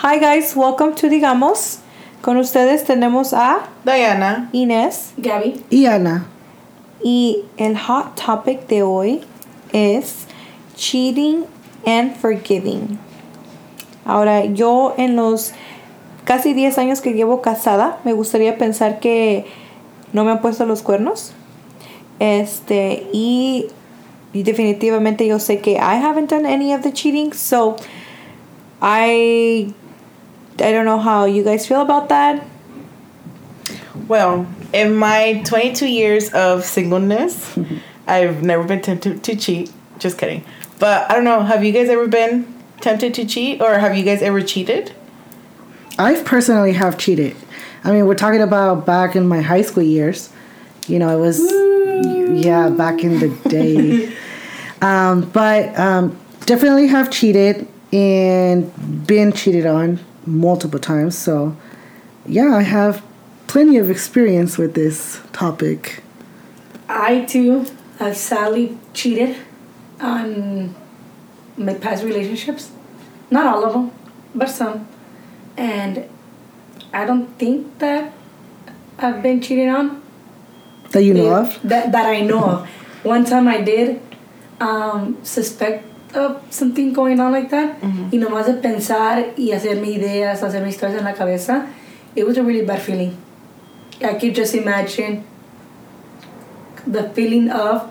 Hi guys, welcome to Digamos. Con ustedes tenemos a Diana. Inés Gabby. Y Ana. y el hot topic de hoy es cheating and forgiving. Ahora, yo en los casi 10 años que llevo casada, me gustaría pensar que no me han puesto los cuernos. Este, y, y definitivamente yo sé que I haven't done any of the cheating, so I I don't know how you guys feel about that. Well, in my 22 years of singleness, I've never been tempted to cheat. Just kidding. But I don't know, have you guys ever been tempted to cheat or have you guys ever cheated? I've personally have cheated. I mean, we're talking about back in my high school years. You know, it was, yeah, back in the day. um, but um, definitely have cheated and been cheated on multiple times. So, yeah, I have plenty of experience with this topic. I too have sadly cheated on my past relationships. Not all of them, but some. And I don't think that I've been cheated on. That you know of? That, that I know of. One time I did um, suspect of something going on like that. Mm-hmm. Y nomás de pensar y hacerme ideas, hacerme historias en la cabeza, it was a really bad feeling. I could just imagine the feeling of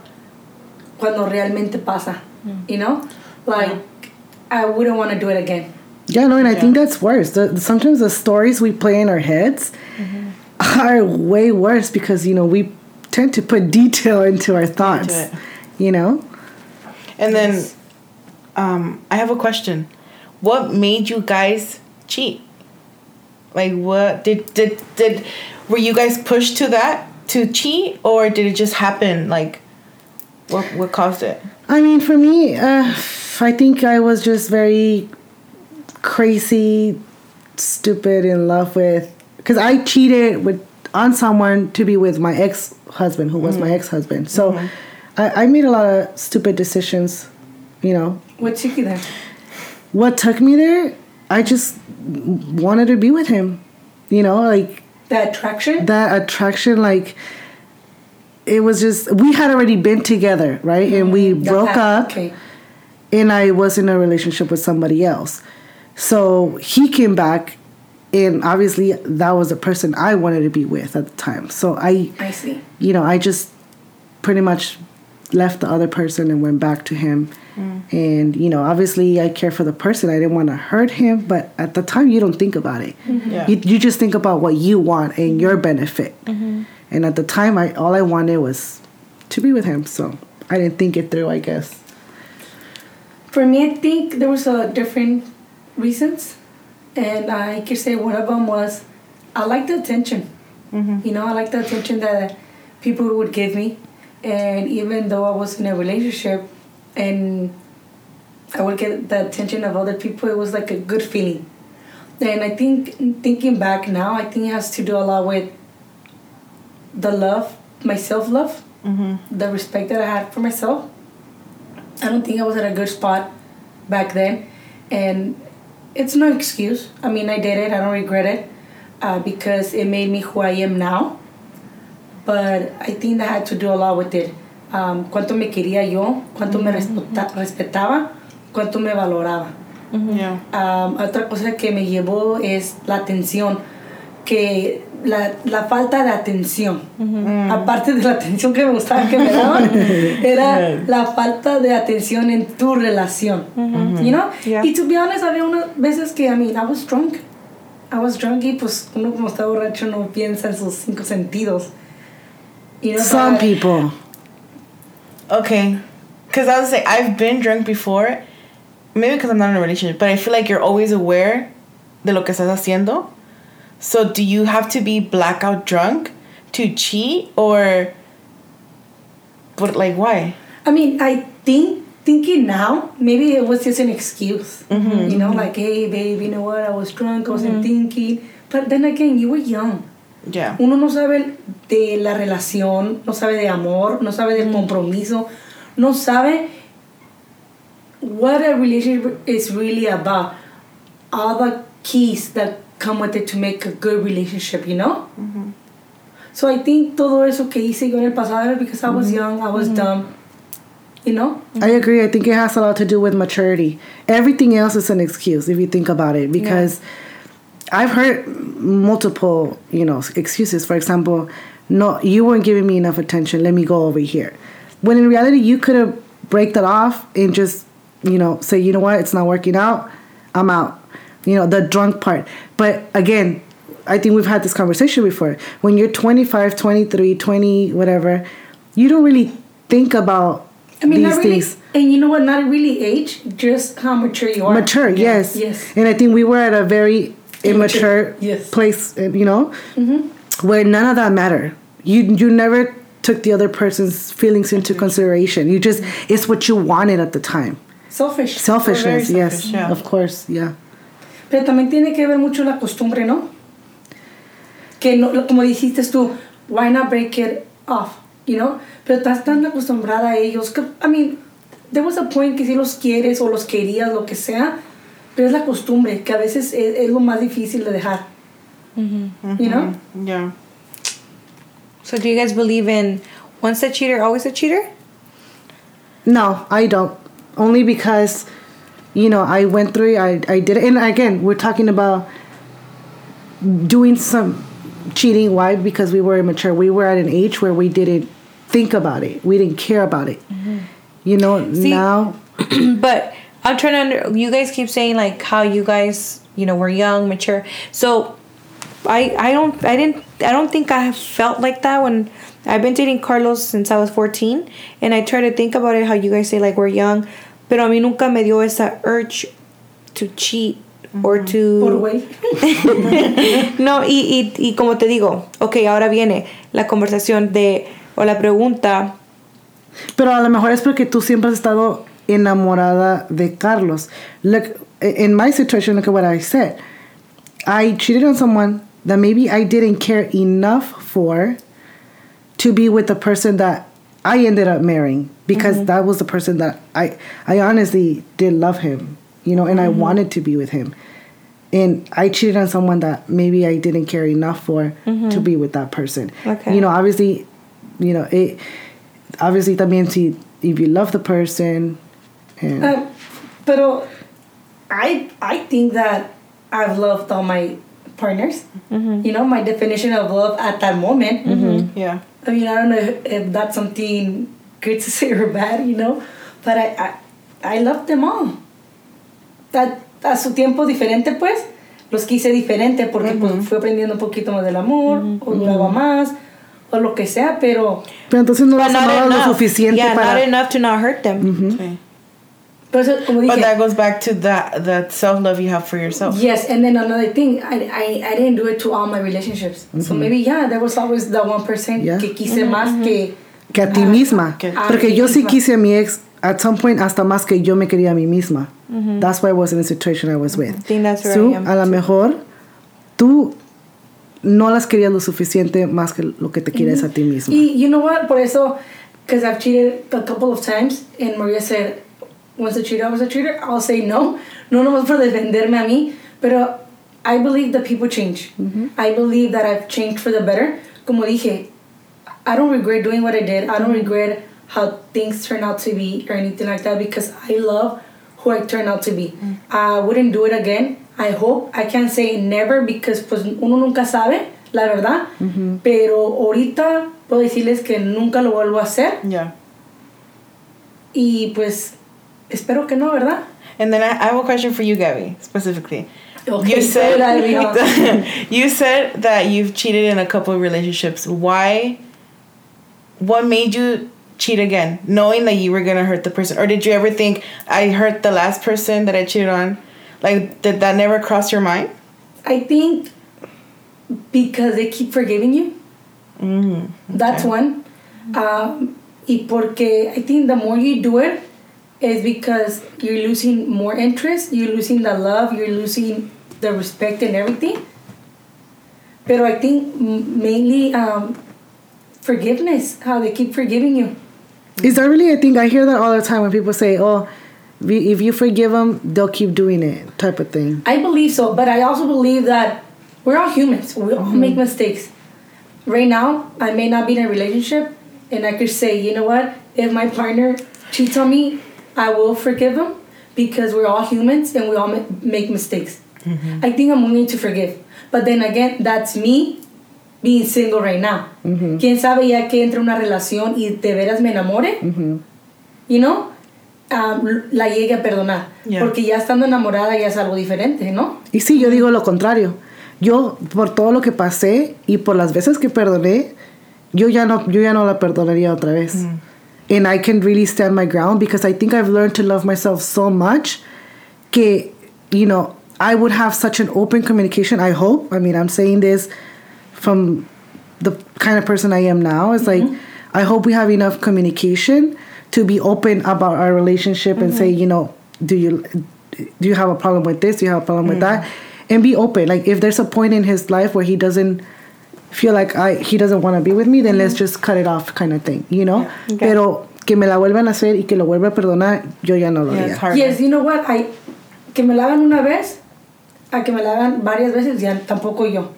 cuando realmente pasa. Mm. You know? Like, I wouldn't want to do it again. Yeah, no, and I think that's worse. The, sometimes the stories we play in our heads mm-hmm. are way worse because you know we tend to put detail into our thoughts. Into. You know, And then um, I have a question. What made you guys cheat? Like what did did did were you guys pushed to that to cheat or did it just happen like what what caused it? I mean, for me, uh, I think I was just very crazy, stupid in love with because I cheated with on someone to be with my ex husband, who was my ex husband. So I, I made a lot of stupid decisions. You know, What took you there? what took me there i just wanted to be with him you know like that attraction? that attraction like it was just we had already been together right and we That broke happened, up Okay. and i was in a relationship with somebody else so he came back and obviously that was the person i wanted to be with at the time so i I see. you know i just pretty much left the other person and went back to him and you know obviously i care for the person. I didn't want to hurt him but at the time you don't think about it. Mm-hmm. Yeah. you, you just think about what you want and your mm-hmm. benefit. Mm-hmm. And at the time i all i wanted was to be with him so i didn't think it through i guess. For me, I think there was a different reasons, and I could say one of them was I like the attention. You know, I like the attention that people would give me, and even though I was in a relationship, and I would get the attention of other people, it was like a good feeling. And I think thinking back now, I think it has to do a lot with the love, my self love, the respect that I had for myself. I don't think I was at a good spot back then, and it's no excuse. I mean, I did it. I don't regret it uh, because it made me who I am now. But I think that had to do a lot with it. Um, cuánto me quería yo, cuánto me respeta- respetaba, cuánto me valoraba. Yeah. Um, otra cosa que me llevó es la atención, que la, la falta de atención, aparte de la atención que me gustaba que me daban, era la falta de atención en tu relación, you know? Yeah. Y to be honest, había unas veces que, I mean, I was drunk, I was drunk y pues uno como está borracho no piensa en sus cinco sentidos. You know, some people Okay. Cuz I was say I've been drunk before. Maybe because I'm not in a relationship, but I feel like you're always aware de lo que estás haciendo. So do you have to be blackout drunk to cheat or but like why? I mean, I think thinking now, maybe it was just an excuse. Mm-hmm. You know, like, hey, babe, you know what? I was drunk. I wasn't mm-hmm. thinking. But then again, you were young. Yeah. Uno no sabe de la relación, no sabe de amor, no sabe del compromiso, no sabe what a relationship is really about. all the keys that come with it to make a good relationship, you know? So I think todo eso que hice yo en el pasado because I was young, I was dumb, you know? I agree. I think it has a lot to do with maturity. Everything else is an excuse if you think about it because I've heard multiple, you know, excuses. For example, no, you weren't giving me enough attention. Let me go over here. When in reality, you could have break that off and just, you know, say, you know what, it's not working out. I'm out. You know, the drunk part. But again, I think we've had this conversation before. When you're 25, 23, 20, whatever, you don't really think about I mean, these not really, things. and you know what? Not really age, just how mature you are. Mature, yes. Yes. And I think we were at a very immature Yes. place, uh, you know, where none of that matter. You you never took the other person's feelings into consideration. You just it's what you wanted at the time. Selfish. Selfishness, yes, selfish, yeah. of course, yeah. Pero también tiene que ver mucho la costumbre, ¿no? Que no, como dijiste tú, why not break it off, you know? Pero estás tan acostumbrada a ellos que, I mean, there was a point que si los quieres o los querías, lo que sea, pero es la costumbre, que a veces es, es lo más difícil de dejar. You know? Yeah. So do you guys believe in once a cheater, always a cheater? No, I don't. Only because, you know, I went through it, I, I did it. And again, we're talking about doing some cheating. Why? Because we were immature. We were at an age where we didn't think about it, we didn't care about it. Mm-hmm. You know, See- now. but I'm trying to under. You guys keep saying like how you guys, you know, were young, mature. So I I don't I didn't I don't think I have felt like that when I've been dating Carlos since I was 14, and I try to think about it how you guys say like we're young, pero a mí nunca me dio esa urge to cheat or to Por güey. No, y, y, y como te digo, ok, ahora viene la conversación de, o la pregunta, Pero a lo mejor es porque tú siempre has estado enamorada de Carlos. Look, in my situation, look at what I said. I cheated on someone that maybe I didn't care enough for to be with the person that I ended up marrying because mm-hmm. that was the person that I I honestly did love him, you know, and I mm-hmm. wanted to be with him. And I cheated on someone that maybe I didn't care enough for mm-hmm. to be with that person. Okay. You know, obviously, you know, it obviously también si if you love the person and Uh, pero I I think that I've loved all my partners. You know, my definition of love at that moment. Yeah. I mean, I don't know if, if that's something good to say or bad, you know, but I I, I love them all. That, a su tiempo diferente, pues, los quise diferente porque pues, fui aprendiendo un poquito más del amor, o duraba más, o lo que sea, pero, pero entonces no amaba lo suficiente yeah, para not enough to not hurt them. Okay. Pero eso, como dije, But that goes back to that the self love you have for yourself. Yes, and then another thing, I, I, I didn't do it to all my relationships. So maybe, yeah, there was always that one percent Yeah. que quise más que... que a ti misma. que- Porque yo sí quise a mi ex at some point hasta más que yo me quería a mí misma. That's why I was in the situation I was with. I think that's So, I a lo mejor tú no las querías lo suficiente más que lo que te quieres a ti misma. Y you know what? Por eso, because I've cheated a couple of times, and Maria said, once a cheater, I was a cheater, I'll say no. No nomás por defenderme a mí, pero I believe that people change. Mm-hmm. I believe that I've changed for the better. Como dije, I don't regret doing what I did. I don't regret how things turned out to be or anything like that because I love who I turned out to be. Mm. I wouldn't do it again. I hope. I can't say never because pues uno nunca sabe, la verdad. Mm-hmm. Pero ahorita puedo decirles que nunca lo vuelvo a hacer Yeah. y pues espero que no, ¿verdad? And then I, I have a question for you, Gabby, specifically. Okay, you so that said you said that you've cheated in a couple of relationships. Why? What made you cheat again, knowing that you were gonna hurt the person, or did you ever think I hurt the last person that I cheated on? Like, did that never cross your mind? I think because they keep forgiving you. Mm, That's one. Um, y porque I think the more you do it, is because you're losing more interest, you're losing the love, you're losing the respect and everything. But I think mainly um, forgiveness, how they keep forgiving you. Is that really a thing? I hear that all the time when people say, "Oh, If you forgive them, they'll keep doing it, type of thing. I believe so, but I also believe that we're all humans. We all make mistakes. Right now, I may not be in a relationship, and I could say, you know what? If my partner cheats on me, I will forgive him because we're all humans and we all ma- make mistakes. I think I'm willing to forgive. But then again, that's me being single right now. Quién sabe ya que entre una relación y de veras me enamore, you know, um, la llegue a perdonar. Yeah. Porque ya estando enamorada ya es algo diferente, ¿no? Y sí, yo digo lo contrario. Yo, por todo lo que pasé y por las veces que perdoné, yo ya no, yo ya no la perdonaría otra vez. And I can really stand my ground because I think I've learned to love myself so much que, you know, I would have such an open communication. I hope. I mean, I'm saying this from the kind of person I am now. It's like, mm-hmm. I hope we have enough communication to be open about our relationship and say, mm-hmm. you know, do you do you have a problem with this? Do you have a problem with mm-hmm. that? And be open. Like if there's a point in his life where he doesn't feel like I he doesn't want to be with me, then let's just cut it off, kind of thing, you know. Yeah. Okay. Pero que me la vuelvan a hacer y que lo vuelva a perdonar, yo ya no lo Yeah, haría. Yes, you know what? I, que me la hagan una vez, a que me la hagan varias veces, ya tampoco yo.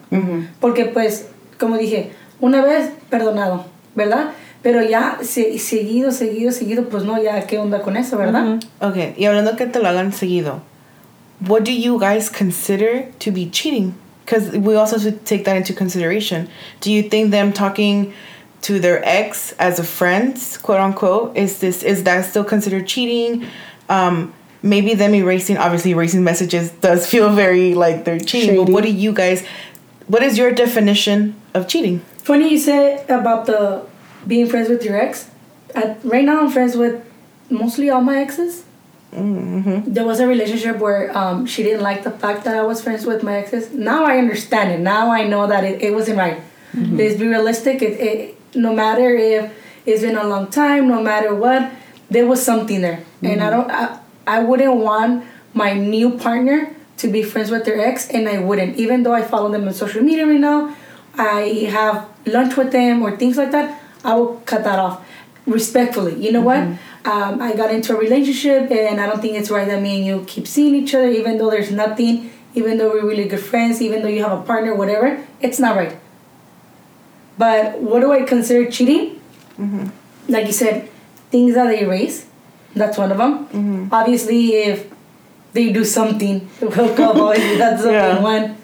Porque pues, como dije, una vez perdonado, ¿verdad? Pero ya se- seguido, seguido, seguido, pues no, ya qué onda con eso, ¿verdad? Okay, y hablando que te lo hagan seguido, what do you guys consider to be cheating? Because we also have to take that into consideration. Do you think them talking to their ex as a friend, quote unquote, is this is that still considered cheating? Um, maybe them erasing, obviously erasing messages does feel very like they're cheating. But what do you guys? What is your definition of cheating? Funny you say about the being friends with your ex. At, right now, I'm friends with mostly all my exes. Mm-hmm. There was a relationship where um, she didn't like the fact that I was friends with my exes. Now I understand it. Now I know that it, it wasn't right. Mm-hmm. Let's be realistic. It, it, no matter if it's been a long time, no matter what, there was something there. And I mm-hmm. don't. I, I wouldn't want my new partner to be friends with their ex, and I wouldn't. Even though I follow them on social media right now, I have lunch with them or things like that. I will cut that off respectfully. You know what? Um, I got into a relationship, and I don't think it's right that me and you keep seeing each other, even though there's nothing, even though we're really good friends, even though you have a partner, whatever. It's not right. But what do I consider cheating? Like you said, things that they erase. That's one of them. Obviously, if they do something, we'll call it. That's the Yeah. one.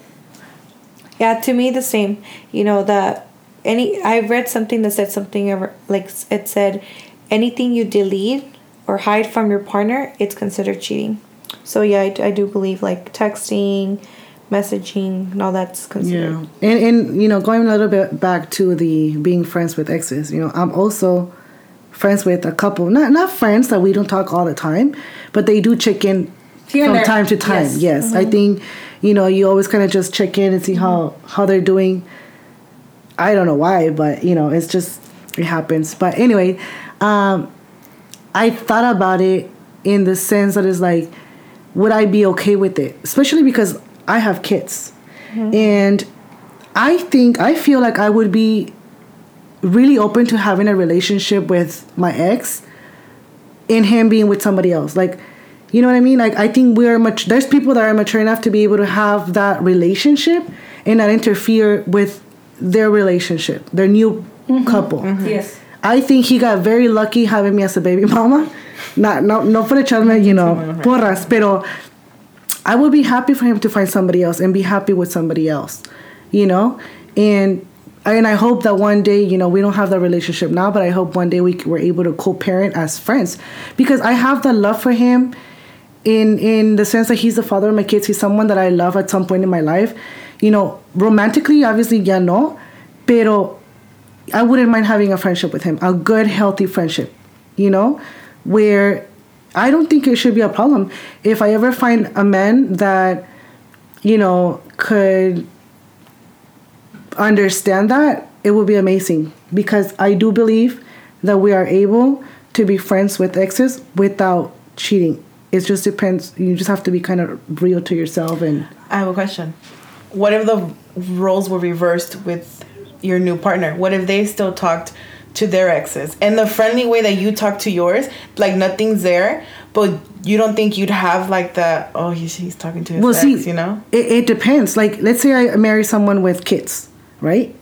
Yeah, to me the same. You know that any I read something that said something ever like it said anything you delete or hide from your partner, it's considered cheating. So yeah, I, I do believe like texting, messaging, and all that's considered. Yeah, and and you know, going a little bit back to the being friends with exes, you know, I'm also friends with a couple, not not friends that we don't talk all the time, but they do check in Here from there. time to time. Yes. Yes, I mm-hmm. think you know you always kind of just check in and see mm-hmm. how how they're doing. I don't know why, but you know, it's just it happens. But anyway, um, I thought about it in the sense that it's like, would I be okay with it? Especially because I have kids. Mm-hmm. And I think, I feel like I would be really open to having a relationship with my ex and him being with somebody else. Like, you know what I mean? Like, I think we're much, there's people that are mature enough to be able to have that relationship and not interfere with their relationship, their new mm-hmm. couple. Mm-hmm. Yes. I think he got very lucky having me as a baby mama. Not no no for the echarme, you know, porras, pero I would be happy for him to find somebody else and be happy with somebody else, you know? And and I hope that one day, you know, we don't have that relationship now, but I hope one day we we're able to co-parent as friends because I have the love for him in in the sense that he's the father of my kids. He's someone that I love at some point in my life. You know, romantically, obviously, ya no, pero I wouldn't mind having a friendship with him, a good, healthy friendship, you know, where I don't think it should be a problem. If I ever find a man that, you know, could understand that, it would be amazing because I do believe that we are able to be friends with exes without cheating. It just depends. You just have to be kind of real to yourself and. I have a question. What if the roles were reversed with your new partner? What if they still talked to their exes in the friendly way that you talk to yours, like nothing's there, but you don't think you'd have like the oh he's he's talking to his well, ex, see, you know? it, it depends. Like, let's say I marry someone with kids, right?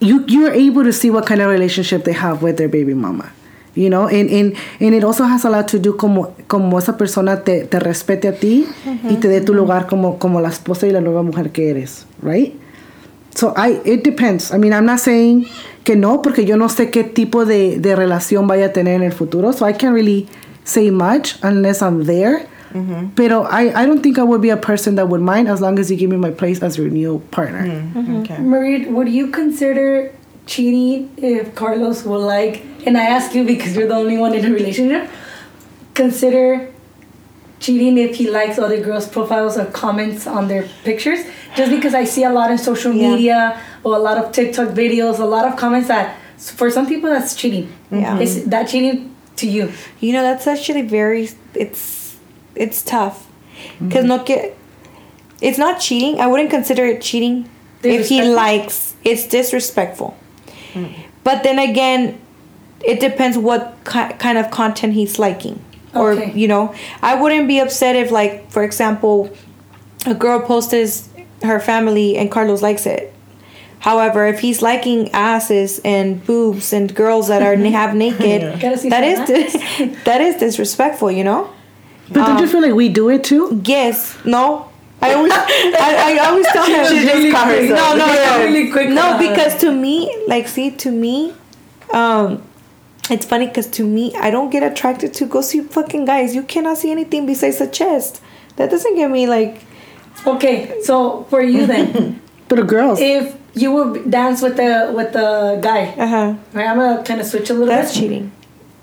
You you're able to see what kind of relationship they have with their baby mama, you know, and and, and it also has a lot to do como como esa persona te, te respete a ti y te dé tu mm-hmm. lugar como como la esposa y la nueva mujer que eres, right? So I it depends. I mean, I'm not saying que no porque yo no sé qué tipo de, de relación vaya a tener en el futuro. So I can't really say much unless I'm there. Mm-hmm. Pero I, I don't think I would be a person that would mind as long as you give me my place as your new partner. Mm-hmm. Mm-hmm. Okay. Marie, would you consider cheating if Carlos will like? And I ask you because you're the only one in a relationship. Consider cheating if he likes other girls' profiles or comments on their pictures. Just because I see a lot in social Yeah. media or a lot of TikTok videos, a lot of comments that for some people that's cheating. Yeah. Is that cheating to you? You know, that's actually very it's it's tough. Mm-hmm. Cuz no que it's not cheating. I wouldn't consider it cheating if he likes it's disrespectful. Mm. But then again, it depends what ki- kind of content he's liking. Or, you know, I wouldn't be upset if like for example, a girl posted her family and Carlos likes it. However, if he's liking asses and boobs and girls that are half naked, Gotta that is dis- that is disrespectful, you know. But don't you feel like we do it too? Yes, no. I always, I, I always tell him. She just caught herself. No, no, no. really quick no, because to me, like, see, to me, um, it's funny because to me, I don't get attracted to go see fucking guys. You cannot see anything besides the chest. That doesn't get me like. Okay, so for you then, But the girls, if you would dance with the with the guy, Uh huh. right? I'm gonna kind of switch a little That's bit. cheating.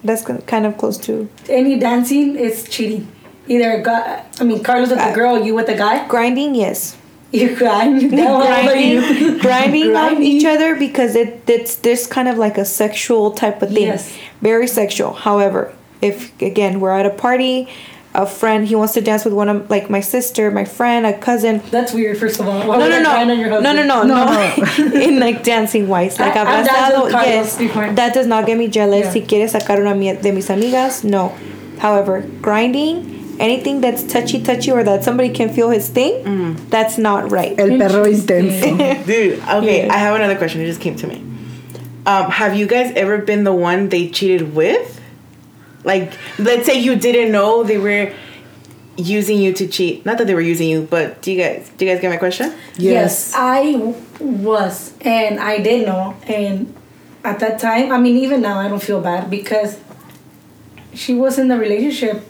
That's kind of close to Any dancing is cheating. Either guy, I mean, Carlos with the Uh, girl, you with the guy. grinding. Yes. You grind. How you? grinding, grinding on Grinding. each other because it it's this kind of like a sexual type of thing. Yes. Very sexual. However, if again we're at a party, a friend he wants to dance with one of like my sister, my friend, a cousin. That's weird. First of all, Why No, no, no, your no, no, husband? no, No, no. In like dancing wise, like I- I've abrazado, yes. before. That does not get me jealous. Yeah. Si quieres sacar una mi- de mis amigas, no. However, grinding, anything that's touchy touchy or that somebody can feel his thing, Mm. that's not right. el perro Interesting. intenso. Dude, okay, Yeah. I have another question. It just came to me. Um, have you guys ever been the one they cheated with? Like, let's say you didn't know they were using you to cheat. Not that they were using you, but do you guys do you guys get my question? Yes, I w- was, and I didn't know, and at that time, I mean, even now, I don't feel bad because she was in the relationship.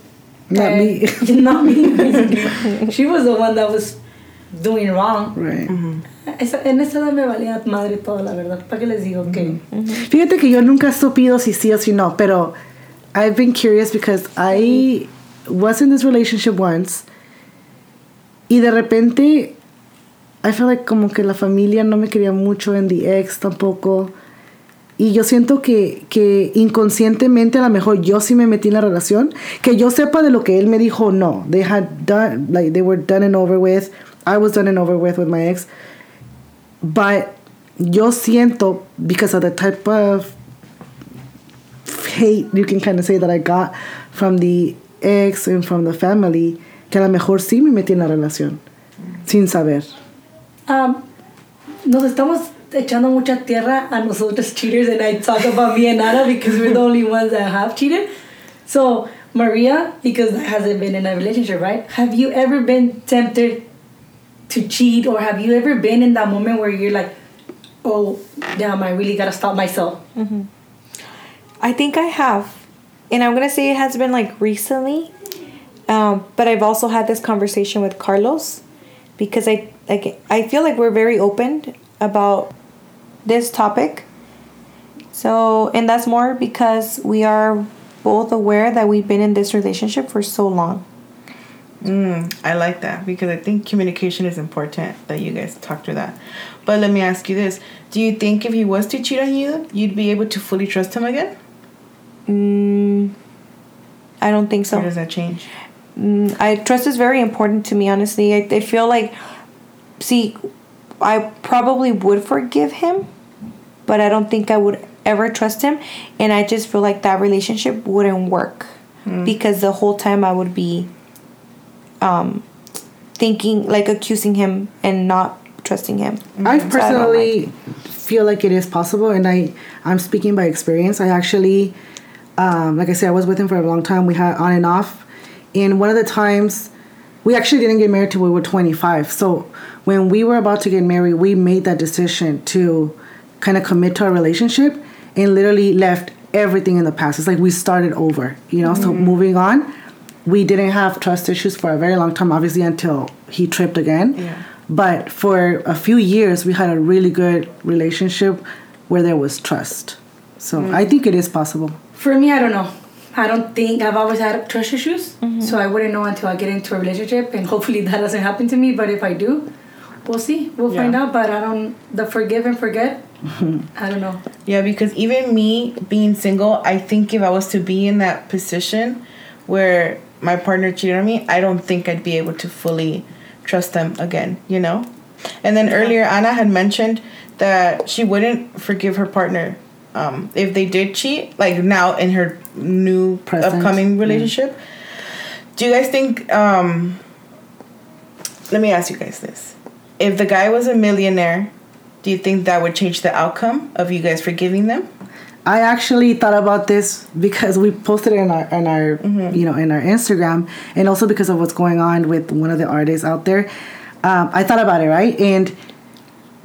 Not and- me. not me. basically. she was the one that was doing wrong. Right. Mm-hmm. Esa- en esa edad me valía madre toda la verdad. ¿Para qué les digo que? Mm-hmm. Fíjate que yo nunca he supido si sí o si no, pero I've been curious because I was in this relationship once y de repente I feel like como que la familia no me quería mucho en the ex tampoco. Y yo siento que, que inconscientemente a lo mejor yo sí me metí en la relación. Que yo sepa de lo que él me dijo no. They had done like they were done and over with. I was done and over with with my ex. But yo siento because of the type of hate you can kind of say that I got from the ex and from the family que a lo mejor sí me metí en la relación sin saber Um, nos estamos echando mucha tierra a nosotros cheaters, and I talk about me and Ana because we're the only ones that have cheated. So, Maria, because that hasn't been in a relationship, right? Have you ever been tempted to cheat, or have you ever been in that moment where you're like, oh, damn, I really gotta stop myself? I think I have. And I'm going to say it has been like recently. Um, but I've also had this conversation with Carlos because I like I feel like we're very open about this topic. So, and that's more because we are both aware that we've been in this relationship for so long. Mm, I like that because I think communication is important that you guys talk through that. But let me ask you this: Do you think if he was to cheat on you, you'd be able to fully trust him again, Mm, I don't think so. or does that change? Mm, I trust is very important to me. Honestly, I, I feel like, see, I probably would forgive him, but I don't think I would ever trust him, and I just feel like that relationship wouldn't work. because the whole time I would be um, thinking, like accusing him and not trusting him. I So don't personally like feel like it is possible, and I I'm speaking by experience. I actually, um, like I said, I was with him for a long time. We had on and off, and one of the times, we actually didn't get married till we were 25. So when we were about to get married, we made that decision to kind of commit to our relationship, and literally left everything in the past. It's like we started over, you know. So moving on, we didn't have trust issues for a very long time, obviously until he tripped again. Yeah. But for a few years, we had a really good relationship where there was trust. So mm-hmm. I think it is possible. For me, I don't know. I don't think I've always had trust issues, mm-hmm. so I wouldn't know until I get into a relationship, and hopefully that doesn't happen to me. But if I do, we'll see. We'll find out. But I don't the forgive and forget. I don't know. Yeah, because even me being single, I think if I was to be in that position where my partner cheated on me, I don't think I'd be able to fully trust them again, you know? And then earlier, Anna had mentioned that she wouldn't forgive her partner um, if they did cheat, like now in her new Present. upcoming relationship. Do you guys think, um, let me ask you guys this. If the guy was a millionaire, do you think that would change the outcome of you guys forgiving them? I actually thought about this because we posted it in our in our you know in our Instagram, and also because of what's going on with one of the artists out there. Um, I thought about it, right? And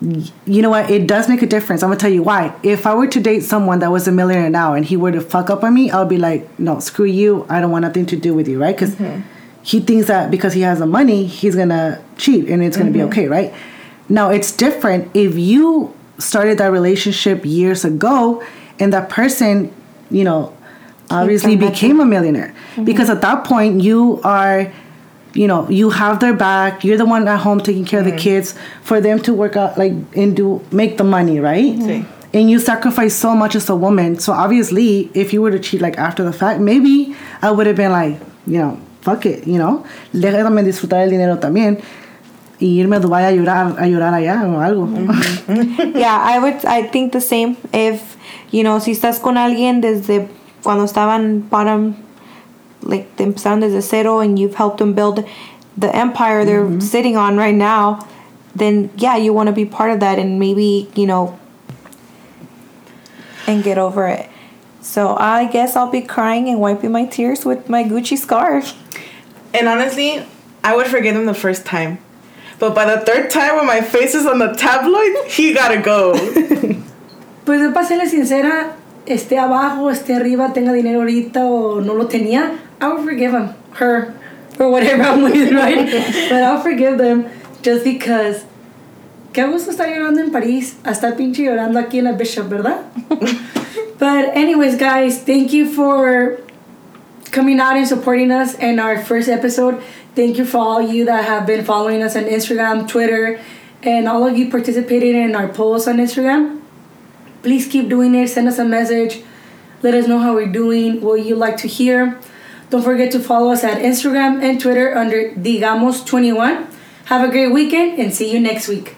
you know what? It does make a difference. I'm gonna tell you why. If I were to date someone that was a millionaire now and he were to fuck up on me, I'll be like, no, screw you. I don't want nothing to do with you, right? Because he thinks that because he has the money, he's gonna cheat and it's gonna be mm-hmm. okay, right? Now it's different if you started that relationship years ago and that person, you know, obviously became a millionaire mm-hmm. because at that point you are you know you have their back. You're the one at home taking care of the mm-hmm. kids. For them to work out like and do make the money right? Mm-hmm. Sí. and you sacrifice so much as a woman. So obviously if you were to cheat like after the fact maybe i would have been like you know fuck it you know? Déjame disfrutar el dinero también y irme a Dubai a llorar a llorar allá o algo. Mm-hmm. Yeah, I would. I think the same. If you know, si estás con alguien desde cuando estaban bottom, like te empezaron desde cero, and you've helped them build the empire they're mm-hmm. sitting on right now, then yeah, you want to be part of that, and maybe you know, and get over it. So I guess I'll be crying and wiping my tears with my Gucci scarf. And honestly, I would forgive him the first time. But by the third time when my face is on the tabloid, he gotta go. Pues yo para serle sincera, esté abajo, esté arriba, tenga dinero ahorita o no lo tenía, I would forgive him, her, or whatever I'm with, right? but I'll forgive them just because. Qué gusto estar llorando en París, a estar pinche llorando aquí en la Bishop, ¿verdad? but anyways, guys, thank you for coming out and supporting us in our first episode. Thank you for all you that have been following us on Instagram, Twitter, and all of you participating in our polls on Instagram. Please keep doing it. Send us a message. Let us know how we're doing, what you like to hear. Don't forget to follow us at Instagram and Twitter under Digamos21. Have a great weekend and see you next week.